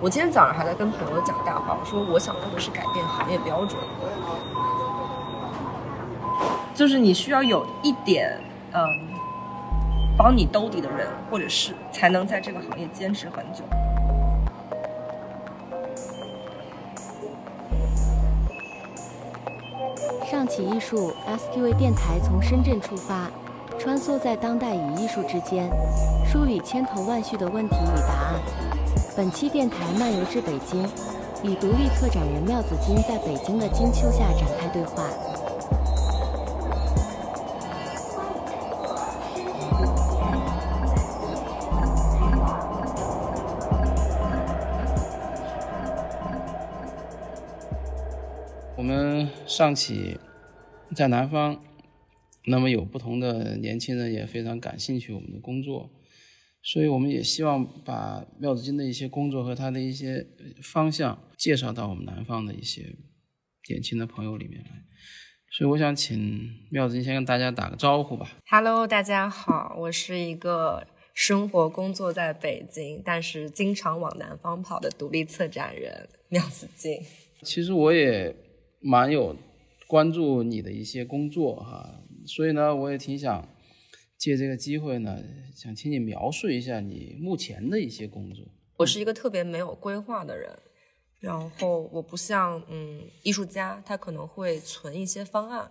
我今天早上还在跟朋友讲大话，我说我想做的是改变行业标准，就是你需要有一点嗯帮你兜底的人或者是才能在这个行业坚持很久。上起艺术 SQA 电台从深圳出发，穿梭在当代与艺术之间，梳理千头万绪的问题与答案。本期电台漫游至北京，与独立策展人妙子金在北京的金秋下展开对话。我们上起在南方，那么有不同的年轻人也非常感兴趣我们的工作，所以我们也希望把廖子金的一些工作和他的一些方向介绍到我们南方的一些年轻的朋友里面来。所以我想请廖子金先跟大家打个招呼吧。Hello，大家好，我是一个生活工作在北京，但是经常往南方跑的独立策展人 廖子金。其实我也蛮有关注你的一些工作哈，所以呢，我也挺想借这个机会呢，想请你描述一下你目前的一些工作。我是一个特别没有规划的人，然后我不像嗯艺术家，他可能会存一些方案，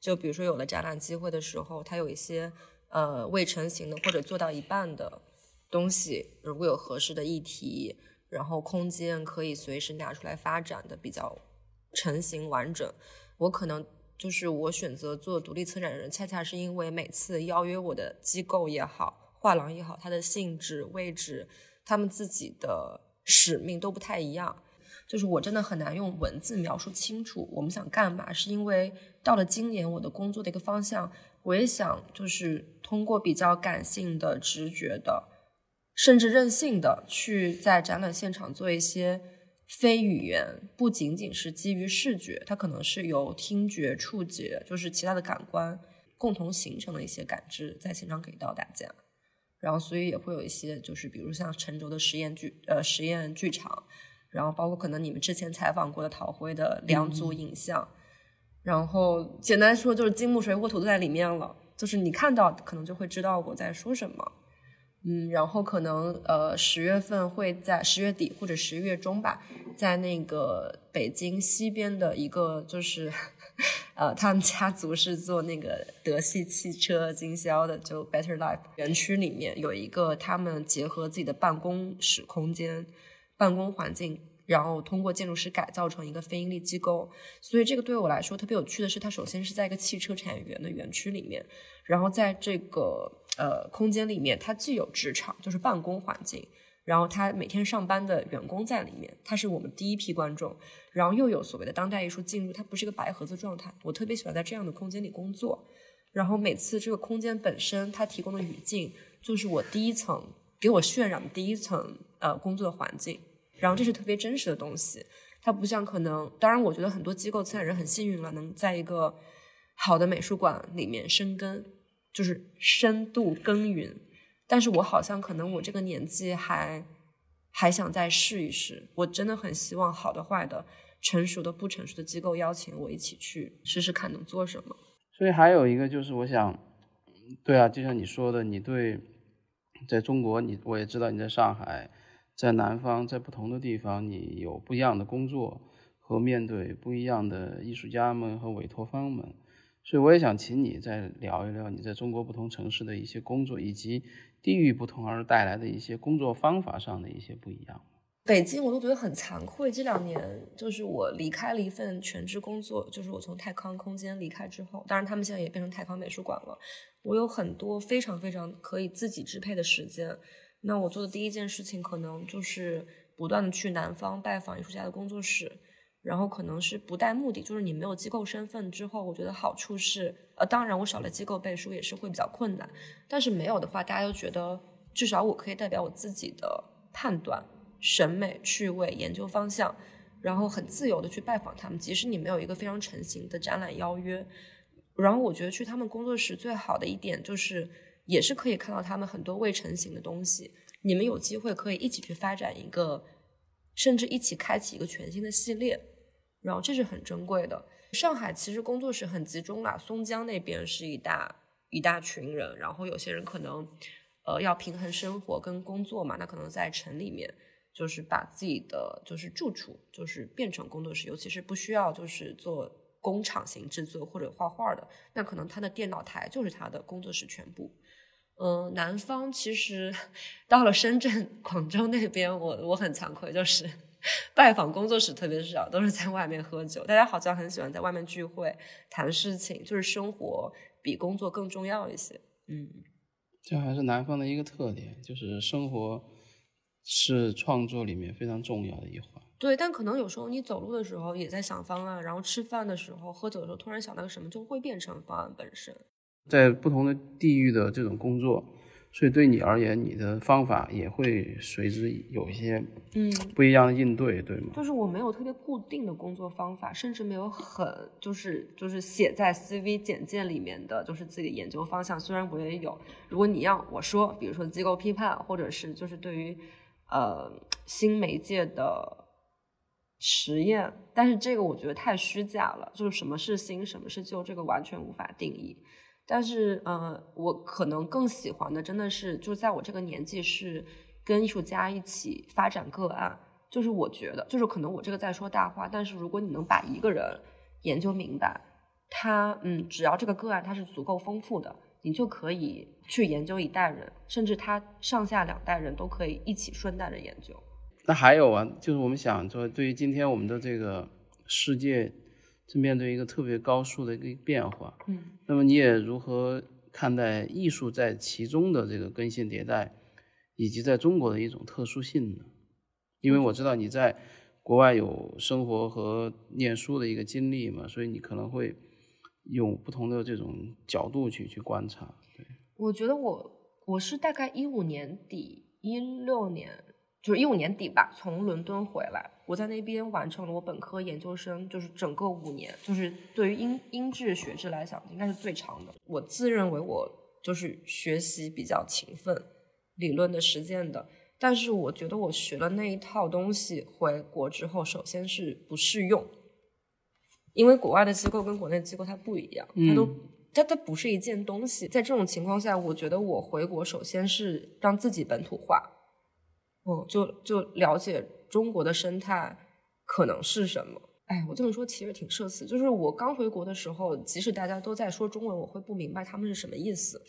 就比如说有了展览机会的时候，他有一些呃未成型的或者做到一半的东西，如果有合适的议题，然后空间可以随时拿出来发展的比较成型完整，我可能。就是我选择做独立策展人，恰恰是因为每次邀约我的机构也好，画廊也好，它的性质、位置，他们自己的使命都不太一样。就是我真的很难用文字描述清楚我们想干嘛，是因为到了今年我的工作的一个方向，我也想就是通过比较感性的、直觉的，甚至任性的去在展览现场做一些非语言，不仅仅是基于视觉，它可能是由听觉、触觉，就是其他的感官共同形成的一些感知，在现场给到大家。然后，所以也会有一些，就是比如像陈轴的实验剧，呃，实验剧场，然后包括可能你们之前采访过的陶辉的两组影像，然后简单说就是金木水火土都在里面了，就是你看到可能就会知道我在说什么。嗯，然后可能呃十月份会在十月底或者十一月中吧，在那个北京西边的一个就是，呃，他们家族是做那个德系汽车经销的，就 Better Life 园区里面有一个他们结合自己的办公室空间、办公环境，然后通过建筑师改造成一个非盈利机构。所以这个对我来说特别有趣的是，它首先是在一个汽车产业园的园区里面，然后在这个。呃，空间里面它既有职场，就是办公环境，然后他每天上班的员工在里面，他是我们第一批观众，然后又有所谓的当代艺术进入，它不是一个白盒子状态。我特别喜欢在这样的空间里工作，然后每次这个空间本身它提供的语境，就是我第一层给我渲染的第一层呃工作的环境，然后这是特别真实的东西，它不像可能，当然我觉得很多机构策展人很幸运了，能在一个好的美术馆里面生根。就是深度耕耘，但是我好像可能我这个年纪还还想再试一试。我真的很希望好的、坏的、成熟的、不成熟的机构邀请我一起去试试看能做什么。所以还有一个就是，我想，对啊，就像你说的，你对在中国，你我也知道你在上海，在南方，在不同的地方，你有不一样的工作和面对不一样的艺术家们和委托方们。所以我也想请你再聊一聊你在中国不同城市的一些工作，以及地域不同而带来的一些工作方法上的一些不一样。北京我都觉得很惭愧，这两年就是我离开了一份全职工作，就是我从泰康空间离开之后，当然他们现在也变成泰康美术馆了。我有很多非常非常可以自己支配的时间，那我做的第一件事情可能就是不断的去南方拜访艺术家的工作室。然后可能是不带目的，就是你没有机构身份之后，我觉得好处是，呃，当然我少了机构背书也是会比较困难，但是没有的话，大家都觉得至少我可以代表我自己的判断、审美、趣味、研究方向，然后很自由的去拜访他们，即使你没有一个非常成型的展览邀约。然后我觉得去他们工作室最好的一点就是，也是可以看到他们很多未成型的东西。你们有机会可以一起去发展一个，甚至一起开启一个全新的系列，然后这是很珍贵的。上海其实工作室很集中啦，松江那边是一大一大群人，然后有些人可能，呃，要平衡生活跟工作嘛，那可能在城里面，就是把自己的就是住处就是变成工作室，尤其是不需要就是做工厂型制作或者画画的，那可能他的电脑台就是他的工作室全部。嗯，南方其实 到了深圳、广州那边，我我很惭愧，就是拜访工作室特别少，都是在外面喝酒。大家好像很喜欢在外面聚会、谈事情，就是生活比工作更重要一些。嗯，这还是南方的一个特点，就是生活是创作里面非常重要的一环。对，但可能有时候你走路的时候也在想方案，然后吃饭的时候、喝酒的时候突然想到个什么，就会变成方案本身。在不同的地域的这种工作，所以对你而言，你的方法也会随之有一些嗯不一样的应对，对吗？就是我没有特别固定的工作方法，甚至没有很就是就是写在 CV 简介里面的就是自己的研究方向。虽然我也有，如果你让我说，比如说机构批判，或者是就是对于呃新媒介的实验，但是这个我觉得太虚假了。就是什么是新，什么是旧，这个完全无法定义。但是，呃，我可能更喜欢的，真的是就是在我这个年纪，是跟艺术家一起发展个案。就是我觉得，就是可能我这个在说大话，但是如果你能把一个人研究明白，他，嗯，只要这个个案它是足够丰富的，你就可以去研究一代人，甚至他上下两代人都可以一起顺带着研究。那还有啊，就是我们想说，对于今天我们的这个世界。是面对一个特别高速的一个变化，嗯，那么你也如何看待艺术在其中的这个更新迭代，以及在中国的一种特殊性呢？因为我知道你在国外有生活和念书的一个经历嘛，所以你可能会用不同的这种角度去去观察。对，我觉得我我是大概一五年底一六年。就是一五年底吧，从伦敦回来，我在那边完成了我本科、研究生，就是整个五年，就是对于英英制学制来讲，应该是最长的。我自认为我就是学习比较勤奋，理论的、实践的，但是我觉得我学了那一套东西回国之后，首先是不适用，因为国外的机构跟国内机构它不一样，它都它它不是一件东西。在这种情况下，我觉得我回国首先是让自己本土化。嗯，就就了解中国的生态可能是什么？哎，我这么说其实挺社死。就是我刚回国的时候，即使大家都在说中文，我会不明白他们是什么意思。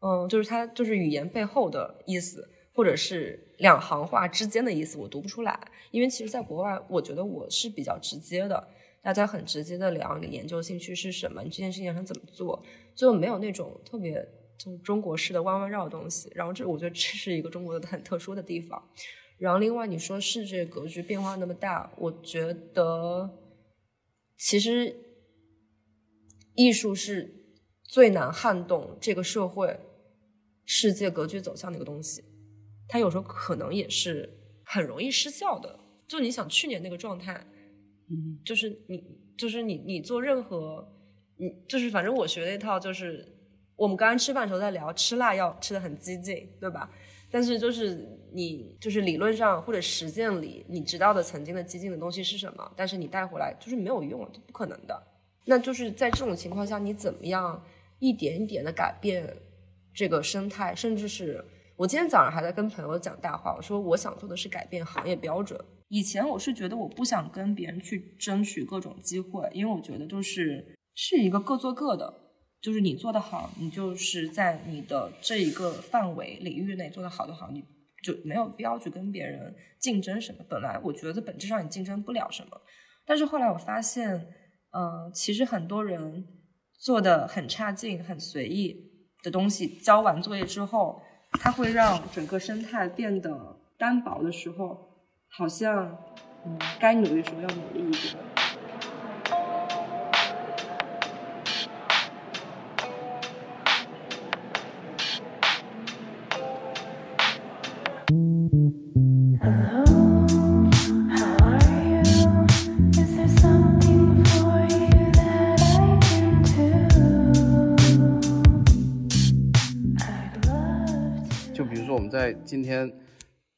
嗯，就是它就是语言背后的意思，或者是两行话之间的意思，我读不出来。因为其实，在国外，我觉得我是比较直接的，大家很直接的聊你研究兴趣是什么，你这件事情想怎么做，就没有那种特别。就中国式的弯弯绕的东西，然后这我觉得这是一个中国的很特殊的地方。然后另外你说世界格局变化那么大，我觉得其实艺术是最难撼动这个社会世界格局走向的一个东西。它有时候可能也是很容易失效的。就你想去年那个状态，嗯，就是你就是你你做任何，你就是反正我学那套就是。我们刚刚吃饭的时候在聊，吃辣要吃的很激进，对吧？但是就是你就是理论上或者实践里你知道的曾经的激进的东西是什么，但是你带回来就是没有用，这不可能的。那就是在这种情况下，你怎么样一点一点的改变这个生态，甚至是我今天早上还在跟朋友讲大话，我说我想做的是改变行业标准。以前我是觉得我不想跟别人去争取各种机会，因为我觉得就是是一个各做各的。就是你做得好，你就是在你的这一个范围领域内做得好就好，你就没有必要去跟别人竞争什么。本来我觉得本质上你竞争不了什么，但是后来我发现，嗯，其实很多人做的很差劲、很随意的东西，交完作业之后，它会让整个生态变得单薄的时候，好像，嗯，该努力时候要努力一点。比如说我们在今天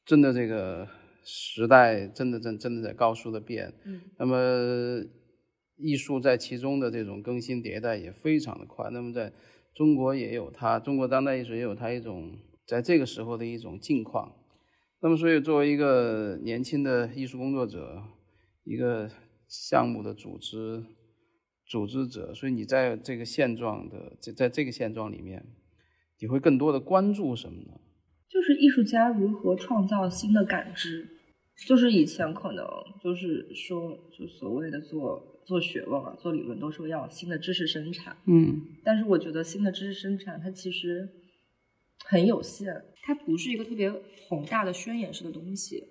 真的这个时代，真的真真的在高速的变，嗯，那么艺术在其中的这种更新迭代也非常的快。那么在中国也有它，中国当代艺术也有它一种在这个时候的一种境况。那么所以作为一个年轻的艺术工作者，一个项目的组织组织者，所以你在这个现状的在在这个现状里面，你会更多的关注什么呢？就是艺术家如何创造新的感知。就是以前可能就是说，就所谓的做做学问啊，做理论都说要新的知识生产，嗯但是我觉得新的知识生产它其实很有限，它不是一个特别宏大的宣言式的东西，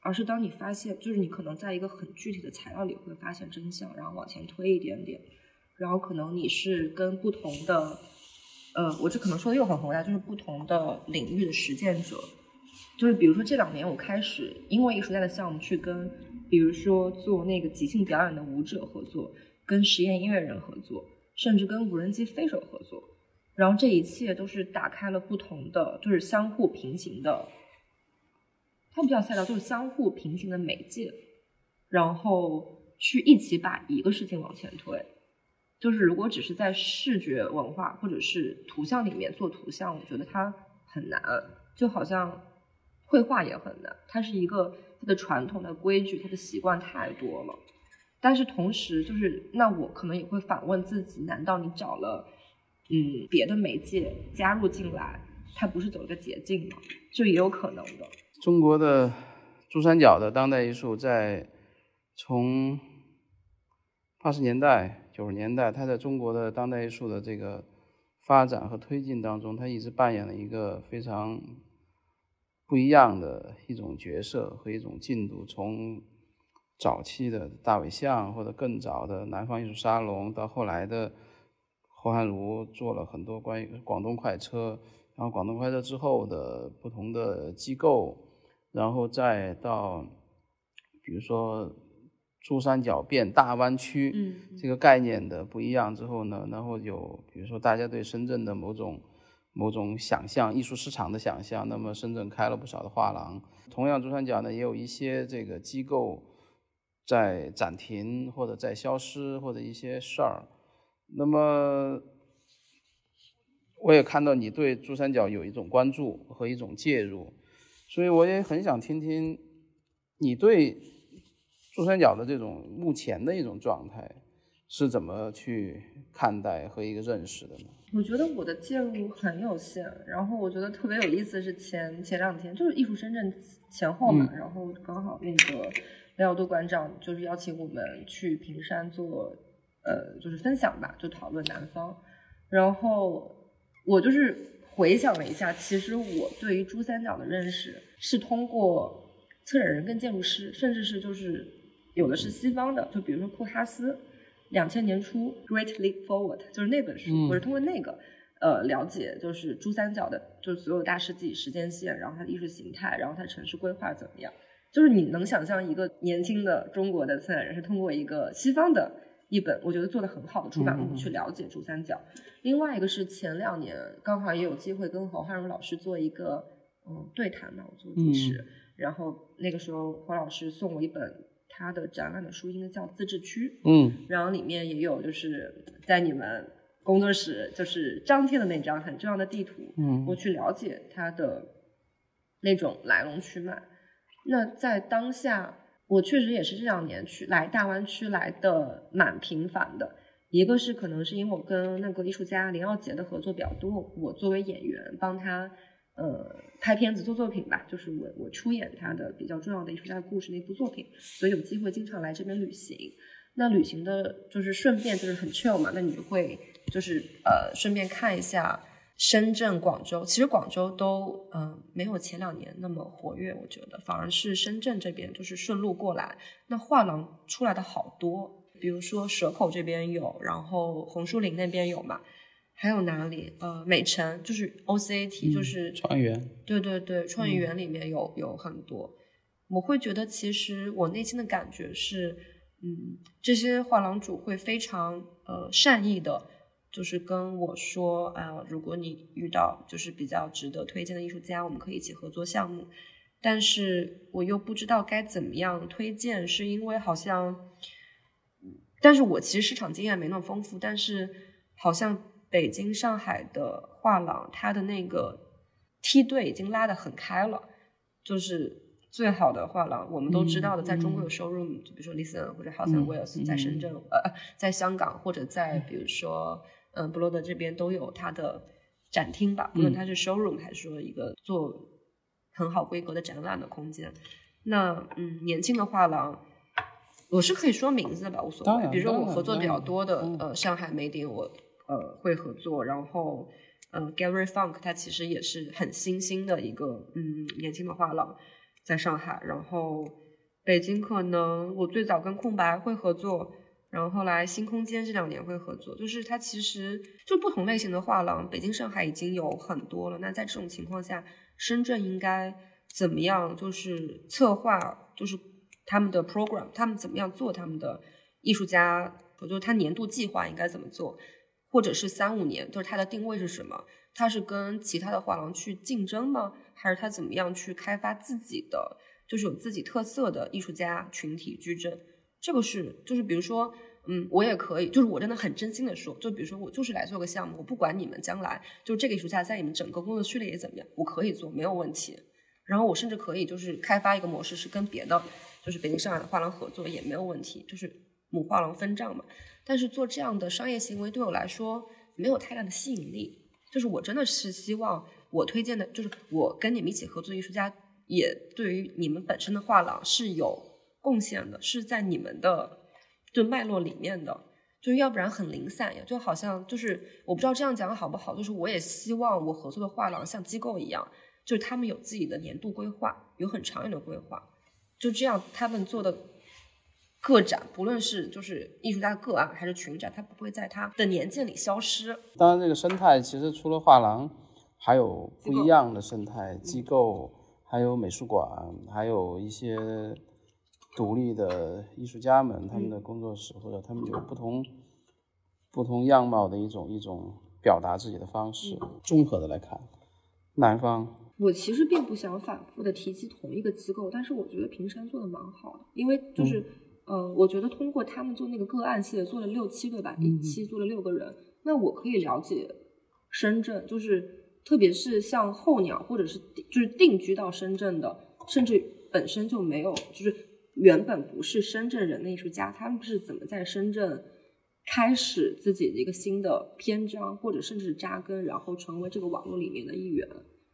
而是当你发现，就是你可能在一个很具体的材料里会发现真相，然后往前推一点点，然后可能你是跟不同的，呃，我这可能说的又很宏大，就是不同的领域的实践者，就是比如说这两年我开始因为艺术家的项目去跟，比如说做那个即兴表演的舞者合作，跟实验音乐人合作，甚至跟无人机飞手合作，然后这一切都是打开了不同的，就是相互平行的，它不叫赛道，就是相互平行的媒介，然后去一起把一个事情往前推。就是如果只是在视觉文化或者是图像里面做图像，我觉得它很难，就好像绘画也很难，它是一个它的传统的规矩，它的习惯太多了。但是同时，就是那我可能也会反问自己：难道你找了嗯别的媒介加入进来，它不是走一个捷径吗？就也有可能的。中国的珠三角的当代艺术在从八十年代、九十年代，它在中国的当代艺术的这个发展和推进当中，它一直扮演了一个非常不一样的一种角色和一种进度。从早期的大尾象，或者更早的南方艺术沙龙，到后来的侯汉儒做了很多关于广东快车，然后广东快车之后的不同的机构，然后再到比如说珠三角变大湾区，嗯这个概念的不一样之后呢，然后有比如说大家对深圳的某种某种想象，艺术市场的想象，那么深圳开了不少的画廊，同样珠三角呢也有一些这个机构在暂停或者在消失或者一些事儿，那么我也看到你对珠三角有一种关注和一种介入，所以我也很想听听你对珠三角的这种目前的一种状态是怎么去看待和一个认识的呢？我觉得我的介入很有限，然后我觉得特别有意思是前前两天就是艺术深圳前后嘛，然后刚好那个雷晓度馆长就是邀请我们去平山做呃就是分享吧，就讨论南方，然后我就是回想了一下，其实我对于珠三角的认识是通过策展人跟建筑师，甚至是就是有的是西方的，就比如说库哈斯。两千年初《Great Leap Forward》就是那本书，嗯我是通过那个呃了解，就是珠三角的，就是所有大师自己时间线，然后它的艺术形态，然后它城市规划怎么样。就是你能想象一个年轻的中国的策展人是通过一个西方的一本我觉得做的很好的出版物嗯去了解珠三角。另外一个是前两年刚好也有机会跟侯汉儒老师做一个嗯对谈嘛，我做主持，然后那个时候侯老师送我一本他的展览的书，应该叫《自治区》。嗯然后里面也有就是在你们工作室就是张贴的那张很重要的地图，嗯我去了解它的那种来龙去脉。那在当下，我确实也是这两年去来大湾区来的蛮频繁的。一个是可能是因为我跟那个艺术家林耀杰的合作比较多，我作为演员帮他呃拍片子做作品吧，就是我我出演他的比较重要的艺术家的故事那部作品，所以有机会经常来这边旅行。那旅行的就是顺便就是很 chill 嘛，那你就会就是呃顺便看一下深圳、广州。其实广州都嗯、没有前两年那么活跃，我觉得反而是深圳这边就是顺路过来，那画廊出来的好多。比如说蛇口这边有，然后红树林那边有嘛，还有哪里？呃，美城就是 OCAT，、就是创意园，对对对，创意园里面有、有很多。我会觉得，其实我内心的感觉是，嗯，这些画廊主会非常呃善意的就是跟我说啊，如果你遇到就是比较值得推荐的艺术家，我们可以一起合作项目。但是我又不知道该怎么样推荐，是因为好像，但是我其实市场经验没那么丰富，但是好像北京、上海的画廊，它的那个梯队已经拉得很开了，就是最好的画廊，我们都知道的，在中国有收入，就比如说 Listen 或者 House and Wells，在深圳，呃，在香港或者在比如说，嗯，布罗德这边都有它的展厅吧，不论它是 showroom 还是说一个做。很好规格的展览的空间，那嗯，年轻的画廊，我是可以说名字的吧，无所谓。比如说我合作比较多的，呃，上海美鼎我呃会合作，然后呃，Gary Funk 他其实也是很新兴的一个嗯年轻的画廊，在上海。然后北京可能我最早跟空白会合作，然后后来新空间这两年会合作，就是它其实就不同类型的画廊，北京、上海已经有很多了。那在这种情况下。深圳应该怎么样？就是策划，就是他们的 program，他们怎么样做他们的艺术家？我觉得他年度计划应该怎么做，或者是三五年，就是它的定位是什么？它是跟其他的画廊去竞争吗？还是它怎么样去开发自己的，就是有自己特色的艺术家群体矩阵？这个是，就是比如说。嗯，我也可以，就是我真的很真心的说，就比如说我就是来做个项目，我不管你们将来就这个艺术家在你们整个工作序列也怎么样，我可以做没有问题。然后我甚至可以就是开发一个模式，是跟别的就是北京、上海的画廊合作也没有问题，就是母画廊分账嘛。但是做这样的商业行为对我来说没有太大的吸引力，就是我真的是希望我推荐的，就是我跟你们一起合作的艺术家，也对于你们本身的画廊是有贡献的，是在你们的。就脉络里面的，就要不然很零散呀，就好像就是我不知道这样讲好不好，就是我也希望我合作的画廊像机构一样，就是他们有自己的年度规划，有很长远的规划，就这样他们做的个展，不论是就是艺术家的个案还是群展，它不会在它的年鉴里消失。当然，这个生态其实除了画廊，还有不一样的生态机构，还有美术馆，还有一些。独立的艺术家们，他们的工作室或者他们有不同不同样貌的一种一种表达自己的方式。综合的来看，南方，我其实并不想反复的提及同一个机构，但是我觉得平山做的蛮好的，因为就是，呃，我觉得通过他们做那个个案系列，做了六七个吧，一期做了六个人，那我可以了解深圳，就是特别是像候鸟或者是就是定居到深圳的，甚至本身就没有就是。原本不是深圳人的艺术家，他们是怎么在深圳开始自己的一个新的篇章，或者甚至扎根，然后成为这个网络里面的一员？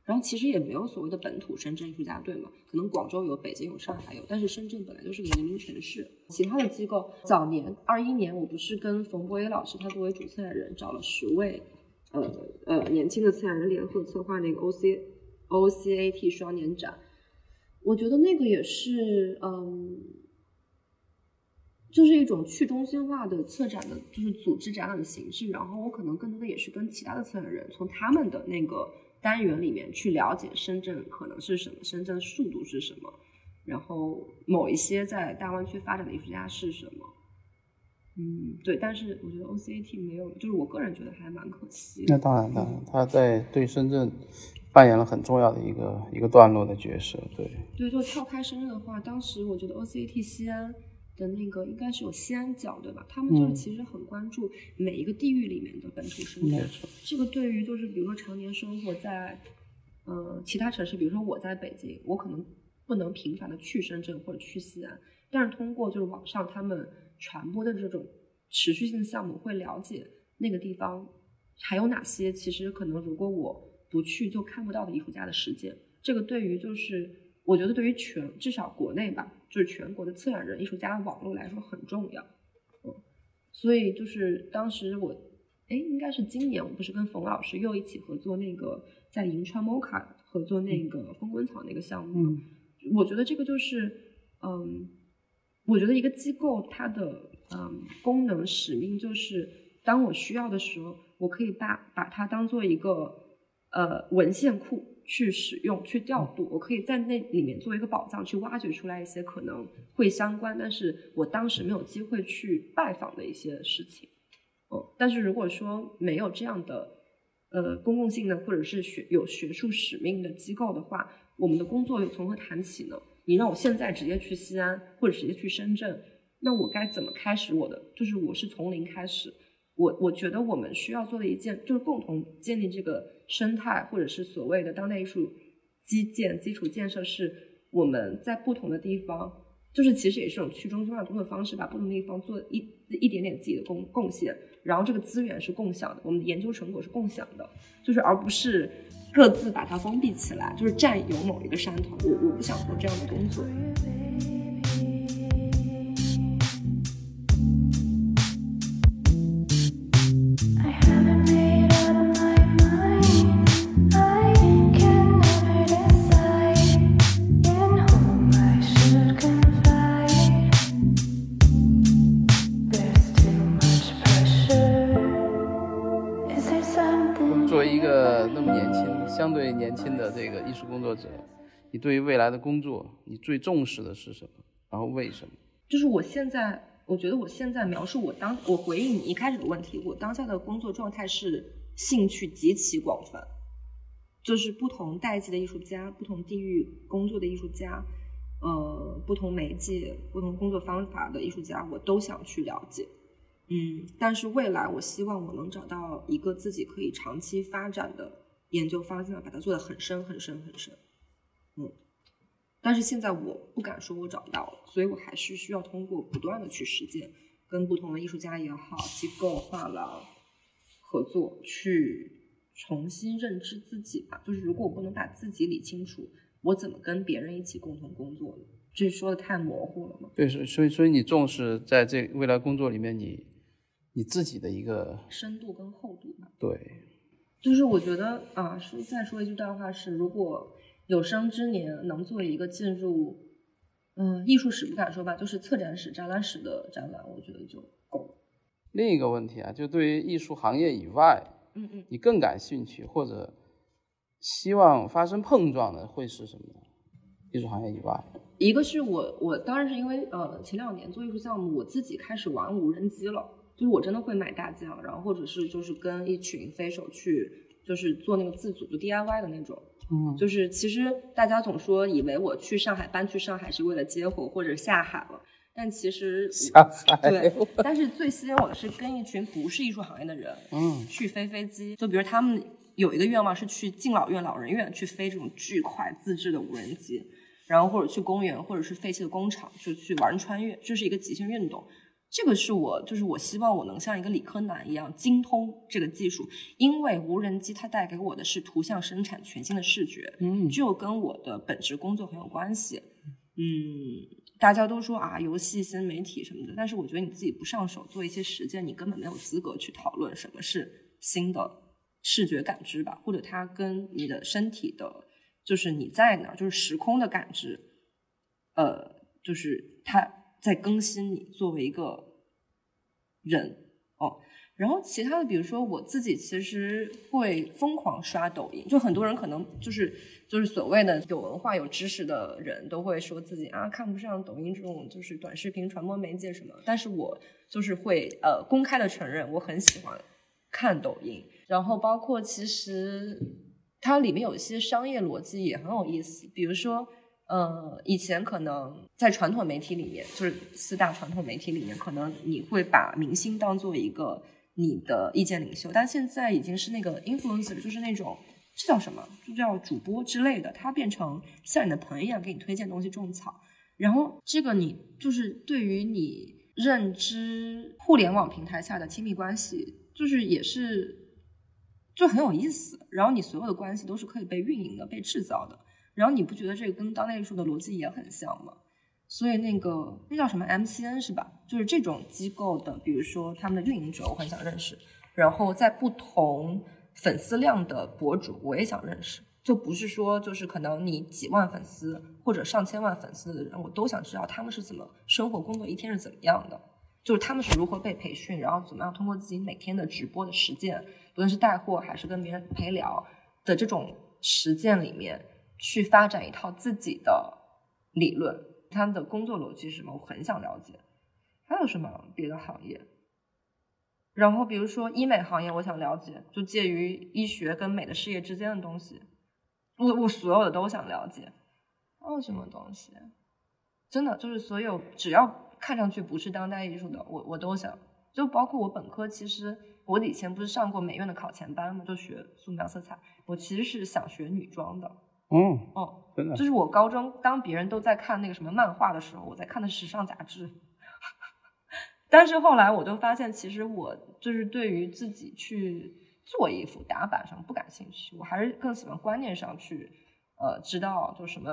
然后其实也没有所谓的本土深圳艺术家队嘛，可能广州有，北京有，上海有，但是深圳本来就是个移民城市。其他的机构，早年二一年，我不是跟冯博伟老师，他作为主策展人，找了十位呃呃年轻的策展人联合策划那个 O C O C A T 双年展。我觉得那个也是，嗯，就是一种去中心化的策展的，就是组织展览的形式。然后我可能更多的也是跟其他的策展人，从他们的那个单元里面去了解深圳可能是什么，深圳速度是什么，然后某一些在大湾区发展的艺术家是什么。嗯，对。但是我觉得 OCAT 没有，就是我个人觉得还蛮可惜。那当然，当然，他在对深圳。扮演了很重要的一个一个段落的角色，对。对，就跳开深圳的话，当时我觉得 OCAT 西安的那个应该是有西安角，对吧？他们就是其实很关注每一个地域里面的本土生态。这个对于就是比如说常年生活在呃其他城市，比如说我在北京，我可能不能频繁的去深圳或者去西安，但是通过就是网上他们传播的这种持续性的项目，会了解那个地方还有哪些。其实可能如果我不去就看不到的艺术家的实践，这个对于就是我觉得对于全至少国内吧，就是全国的策展人、艺术家网络来说很重要。嗯，所以就是当时我，哎，应该是今年我不是跟冯老师又一起合作那个在银川 MOCA 合作那个风滚草那个项目吗？我觉得这个就是，嗯，我觉得一个机构它的嗯功能使命就是，当我需要的时候，我可以把把它当做一个。呃，文献库去使用、去调度，我可以在那里面做一个宝藏，去挖掘出来一些可能会相关，但是我当时没有机会去拜访的一些事情。嗯，但是如果说没有这样的呃公共性的或者是学有学术使命的机构的话，我们的工作又从何谈起呢？你让我现在直接去西安或者直接去深圳，那我该怎么开始我的？就是我是从零开始。我我觉得我们需要做的一件就是共同建立这个生态，或者是所谓的当代艺术基建基础建设，是我们在不同的地方，就是其实也是一种去中心化工作方式，把不同的地方做一一点点自己的贡贡献，然后这个资源是共享的，我们的研究成果是共享的，就是而不是各自把它封闭起来，就是占有某一个山头。我我不想做这样的工作。你对于未来的工作，你最重视的是什么？然后为什么？就是我现在，我觉得我现在描述我当我回应你一开始的问题，我当下的工作状态是兴趣极其广泛，就是不同代际的艺术家，不同地域工作的艺术家，呃，不同媒介、不同工作方法的艺术家，我都想去了解。嗯，但是未来我希望我能找到一个自己可以长期发展的。研究方向，把它做得很深很深很深，但是现在我不敢说我找不到了，所以我还是需要通过不断的去实践，跟不同的艺术家也好，机构、画廊合作，去重新认知自己吧。就是如果我不能把自己理清楚，我怎么跟别人一起共同工作呢？这说的太模糊了吗？对，所所以所以你重视在这未来工作里面，你你自己的一个深度跟厚度吧？对。就是我觉得啊，说再说一句大话是，如果有生之年能做一个进入，嗯，艺术史不敢说吧，就是策展史、展览史的展览，我觉得就够了。另一个问题啊，就对于艺术行业以外，嗯嗯，你更感兴趣或者希望发生碰撞的会是什么？艺术行业以外，一个是我我当然是因为呃前两年做艺术项目，我自己开始玩无人机了。就是我真的会买大疆，然后或者是就是跟一群飞手去，就是做那个自组就 DIY 的那种。嗯，就是其实大家总说以为我去上海搬去上海是为了接活或者下海了，但其实 下海对。但是最吸引我的是跟一群不是艺术行业的人，嗯，去飞飞机。就比如他们有一个愿望是去敬老院、老人院去飞这种巨快自制的无人机，然后或者去公园或者是废弃的工厂就去玩穿越，这是一个极限运动。这个是我，就是我希望我能像一个理科男一样精通这个技术，因为无人机它带给我的是图像生产全新的视觉，嗯，就跟我的本职工作很有关系。嗯，大家都说啊，游戏、新媒体什么的，但是我觉得你自己不上手做一些实践，你根本没有资格去讨论什么是新的视觉感知吧，或者它跟你的身体的，就是你在哪，就是时空的感知，呃，就是它。在更新你作为一个人哦，然后其他的，比如说我自己其实会疯狂刷抖音，就很多人可能就是就是所谓的有文化有知识的人都会说自己啊看不上抖音这种就是短视频传播媒介什么，但是我就是会呃公开的承认我很喜欢看抖音，然后包括其实它里面有一些商业逻辑也很有意思，比如说。呃，以前可能在传统媒体里面，就是四大传统媒体里面，可能你会把明星当做一个你的意见领袖，但现在已经是那个 influencer，就是那种这叫什么，就叫主播之类的，他变成像你的朋友一样给你推荐东西种草，然后这个你就是对于你认知互联网平台下的亲密关系，就是也是就很有意思，然后你所有的关系都是可以被运营的、被制造的。然后你不觉得这个跟当代艺术的逻辑也很像吗？所以那个那叫什么 MCN 是吧？就是这种机构的，比如说他们的运营者，我很想认识。然后在不同粉丝量的博主，我也想认识。就不是说就是可能你几万粉丝或者上千万粉丝的人，我都想知道他们是怎么生活、工作，一天是怎么样的。就是他们是如何被培训，然后怎么样通过自己每天的直播的实践，不论是带货还是跟别人陪聊的这种实践里面。去发展一套自己的理论，他们的工作逻辑是什么？我很想了解。还有什么别的行业？然后比如说医美行业，我想了解，就介于医学跟美的事业之间的东西，我我所有的都想了解。还有，什么东西？真的就是所有只要看上去不是当代艺术的，我我都想。就包括我本科，其实我以前不是上过美院的考前班嘛，就学素描色彩。我其实是想学女装的。嗯，哦，真的就是我高中当别人都在看那个什么漫画的时候，我在看的时尚杂志。但是后来我就发现，其实我就是对于自己去做衣服、打扮上不感兴趣，我还是更喜欢观念上去，呃，知道就什么，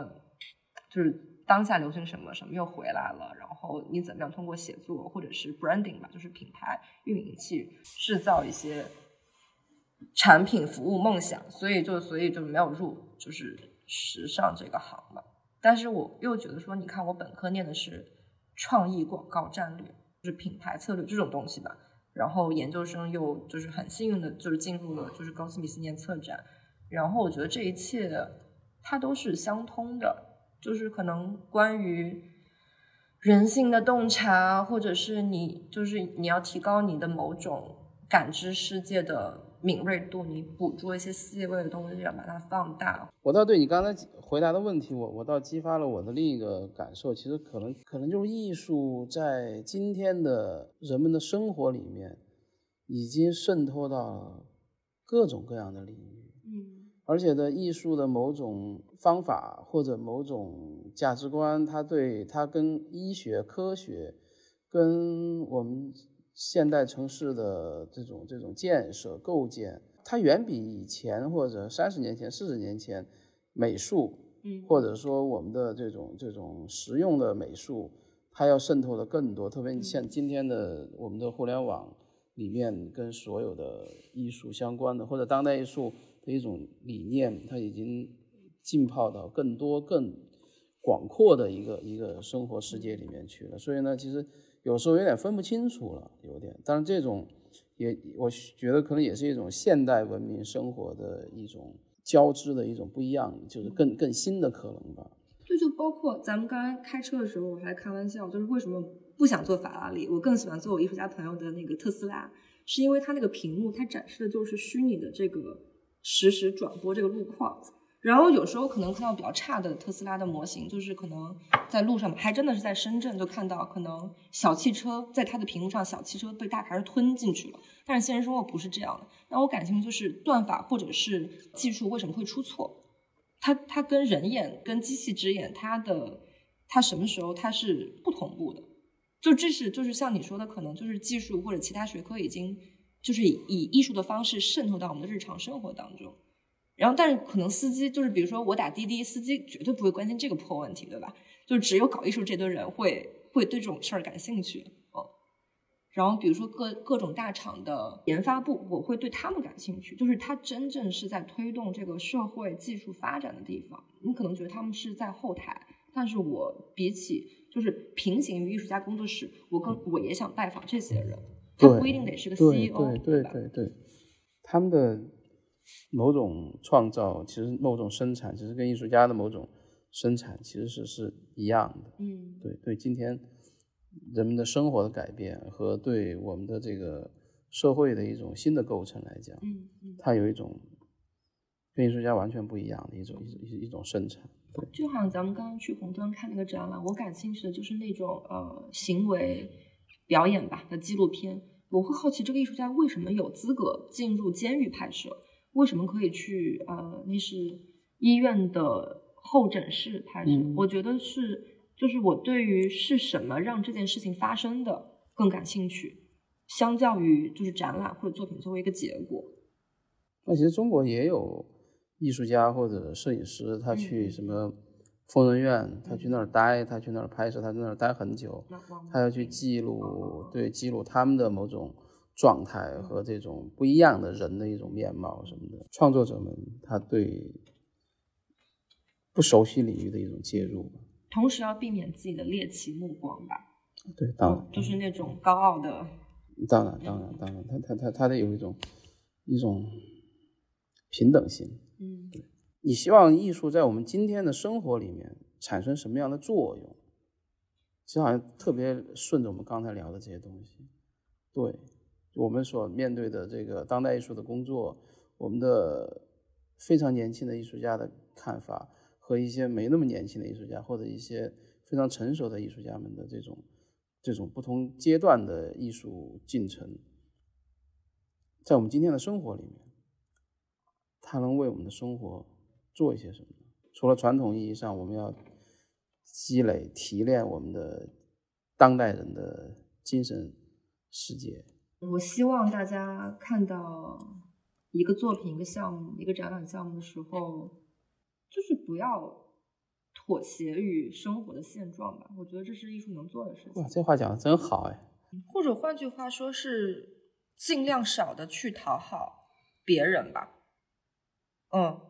就是当下流行什么，什么又回来了，然后你怎么样通过写作或者是 branding 吧，就是品牌运营去制造一些产品、服务、梦想，所以就所以就没有入就是时尚这个行吧。但是我又觉得说，你看我本科念的是创意广告战略。就是品牌策略这种东西吧，然后研究生又就是很幸运的，就是进入了就是高斯米斯念策展，然后我觉得这一切它都是相通的，就是可能关于人性的洞察，或者是你就是你要提高你的某种感知世界的敏锐度，你捕捉一些细微的东西，要把它放大。我倒对你刚才回答的问题，我我倒激发了我的另一个感受，其实可能可能就是艺术在今天的人们的生活里面，已经渗透到各种各样的领域，嗯而且的艺术的某种方法或者某种价值观，它对它跟医学科学，跟我们现代城市的这种这种建设构建，它远比以前或者三十年前、四十年前美术，嗯或者说我们的这种这种实用的美术，它要渗透的更多。特别你像今天的我们的互联网里面，跟所有的艺术相关的或者当代艺术的一种理念，它已经浸泡到更多更广阔的一个一个生活世界里面去了。所以呢，其实有时候有点分不清楚了，有点。但是，这种也我觉得可能也是一种现代文明生活的一种交织的一种不一样，就是更更新的可能吧。对，就包括咱们刚才开车的时候，我还开玩笑，就是为什么不想坐法拉利，我更喜欢坐我艺术家朋友的那个特斯拉，是因为它那个屏幕它展示的就是虚拟的这个实时转播这个路况。然后有时候可能看到比较差的特斯拉的模型，就是可能在路上，还真的是在深圳就看到，可能小汽车在它的屏幕上，小汽车被大牌吞进去了。但是现实生活不是这样的。那我感兴趣就是断法或者是技术为什么会出错？它它跟人眼跟机器之眼，它的它什么时候它是不同步的？就这是就是像你说的，可能就是技术或者其他学科已经就是以以艺术的方式渗透到我们的日常生活当中。然后，但是可能司机就是比如说我打滴滴，司机绝对不会关心这个破问题，对吧？就只有搞艺术这堆人会会对这种事儿感兴趣，嗯。然后比如说各各种大厂的研发部，我会对他们感兴趣，就是他真正是在推动这个社会技术发展的地方。你可能觉得他们是在后台，但是我比起就是平行于艺术家工作室，我更我也想拜访这些人。他不一定得是个 CEO，对对吧？对对，他们的某种创造，其实某种生产，其实跟艺术家的某种生产其实是是一样的。嗯，对对，今天人们的生活的改变和对我们的这个社会的一种新的构成来讲，嗯嗯。它有一种跟艺术家完全不一样的一种一一一种生产。对，就好像咱们刚刚去红灯看那个展览，我感兴趣的就是那种呃行为表演吧的纪录片。我会好奇这个艺术家为什么有资格进入监狱拍摄，为什么可以去呃那是医院的候诊室拍摄？嗯我觉得是就是我对于是什么让这件事情发生的更感兴趣，相较于就是展览或者作品作为一个结果。那其实中国也有艺术家或者摄影师，他去什么疯人院，他去那儿待，他去那儿拍摄，他在那儿待很久，他要去记录，对，记录他们的某种状态和这种不一样的人的一种面貌什么的。创作者们他对不熟悉领域的一种介入，同时要避免自己的猎奇目光吧。对，当然嗯，就是那种高傲的，当然，当然，当然，他他他他得有一种一种平等性。嗯对你希望艺术在我们今天的生活里面产生什么样的作用？其实好像特别顺着我们刚才聊的这些东西。对，我们所面对的这个当代艺术的工作，我们的非常年轻的艺术家的看法，和一些没那么年轻的艺术家，或者一些非常成熟的艺术家们的这种这种不同阶段的艺术进程，在我们今天的生活里面，它能为我们的生活做一些什么？除了传统意义上我们要积累提炼我们的当代人的精神世界。我希望大家看到一个作品、一个项目、一个展览项目的时候，就是不要妥协于生活的现状吧。我觉得这是艺术能做的事情。哇，这话讲的真好哎！或者换句话说，是尽量少的去讨好别人吧。嗯，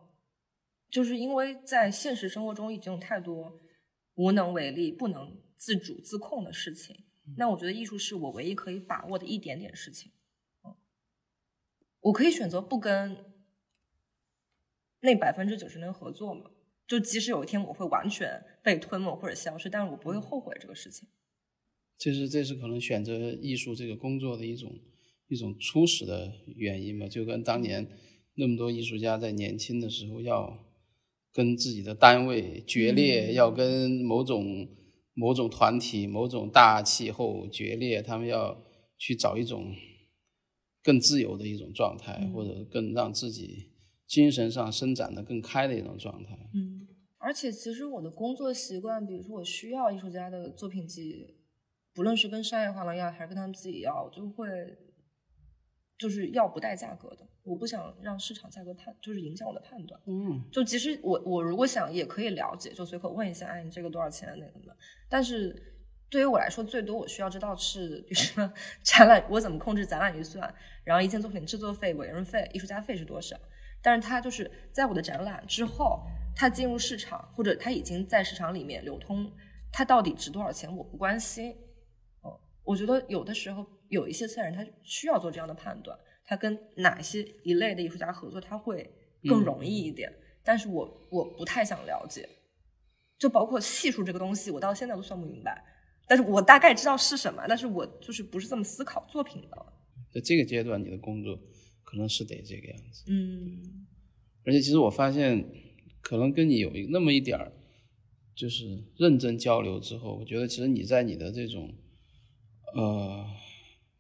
就是因为在现实生活中已经有太多无能为力、不能自主自控的事情。那我觉得艺术是我唯一可以把握的一点点事情，嗯，我可以选择不跟那百分之九十人合作嘛，就即使有一天我会完全被吞没或者消失，但是我不会后悔这个事情。其实这是可能选择艺术这个工作的一种一种初始的原因嘛，就跟当年那么多艺术家在年轻的时候要跟自己的单位决裂，要跟某种。某种团体、某种大气候决裂，他们要去找一种更自由的一种状态，或者更让自己精神上伸展的更开的一种状态。嗯，而且其实我的工作习惯，比如说我需要艺术家的作品集，不论是跟商业画廊要，还是跟他们自己要，就会就是要不带价格的。我不想让市场价格判，就是影响我的判断。嗯，就其实我我如果想也可以了解，就随口问一下，哎，你这个多少钱那个的。但是对于我来说，最多我需要知道是，比如说 展览我怎么控制展览预算，然后一件作品制作费、委任费、艺术家费是多少。但是它就是在我的展览之后，它进入市场或者它已经在市场里面流通，它到底值多少钱我不关心。哦，我觉得有的时候有一些策展人他需要做这样的判断。他跟哪些一类的艺术家合作，他会更容易一点。但是我我不太想了解，就包括系数这个东西，我到现在都算不明白。但是我大概知道是什么，但是我就是不是这么思考作品的。在这个阶段，你的工作可能是得这个样子。嗯。而且其实我发现，可能跟你有一那么一点儿，就是认真交流之后，我觉得其实你在你的这种呃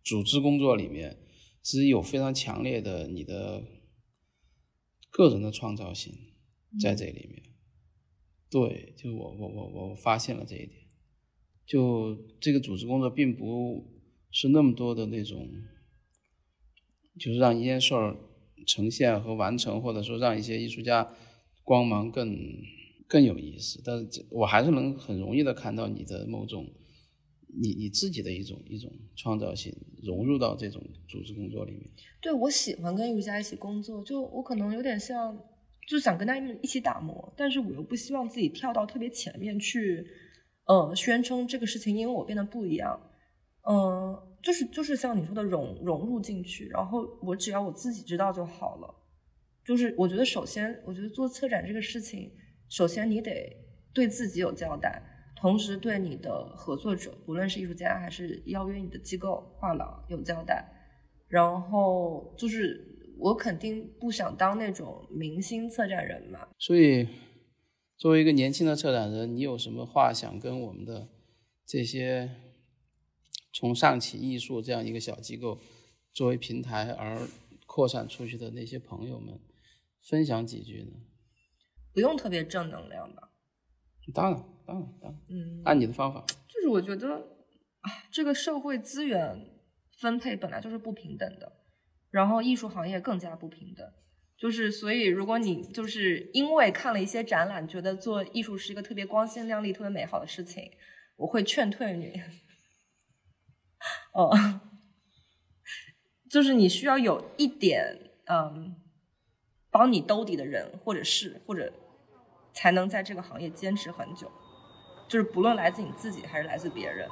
组织工作里面。只有非常强烈的你的个人的创造性在这里面，对，就我我我我发现了这一点，就这个组织工作并不是那么多的那种，就是让一件事儿呈现和完成，或者说让一些艺术家光芒更更有意思，但是我还是能很容易的看到你的某种。你你自己的一种一种创造性融入到这种组织工作里面。对，我喜欢跟艺术家一起工作，就我可能有点像，就想跟他们一起打磨，但是我又不希望自己跳到特别前面去，呃，宣称这个事情因为我变得不一样，嗯，就是就是像你说的融融入进去，然后我只要我自己知道就好了。就是我觉得首先，我觉得做策展这个事情，首先你得对自己有交代。同时对你的合作者，不论是艺术家还是邀约你的机构画廊有交代，然后就是我肯定不想当那种明星策展人嘛。所以，作为一个年轻的策展人，你有什么话想跟我们的这些从上起艺术这样一个小机构作为平台而扩散出去的那些朋友们分享几句呢？不用特别正能量吧。当然，当然，当然，嗯，按你的方法，就是我觉得，啊，这个社会资源分配本来就是不平等的，然后艺术行业更加不平等，就是所以，如果你就是因为看了一些展览，觉得做艺术是一个特别光鲜亮丽、特别美好的事情，我会劝退你。哦，就是你需要有一点，嗯，帮你兜底的人，或者是或者。才能在这个行业坚持很久，就是不论来自你自己还是来自别人，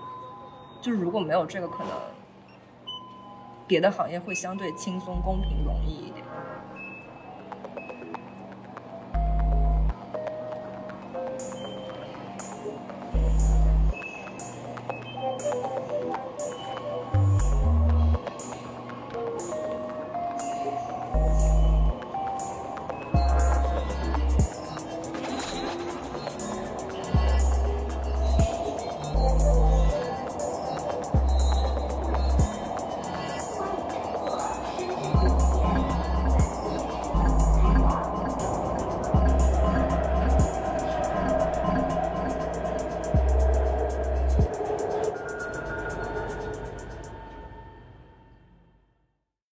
就是如果没有这个，可能别的行业会相对轻松、公平、容易一点。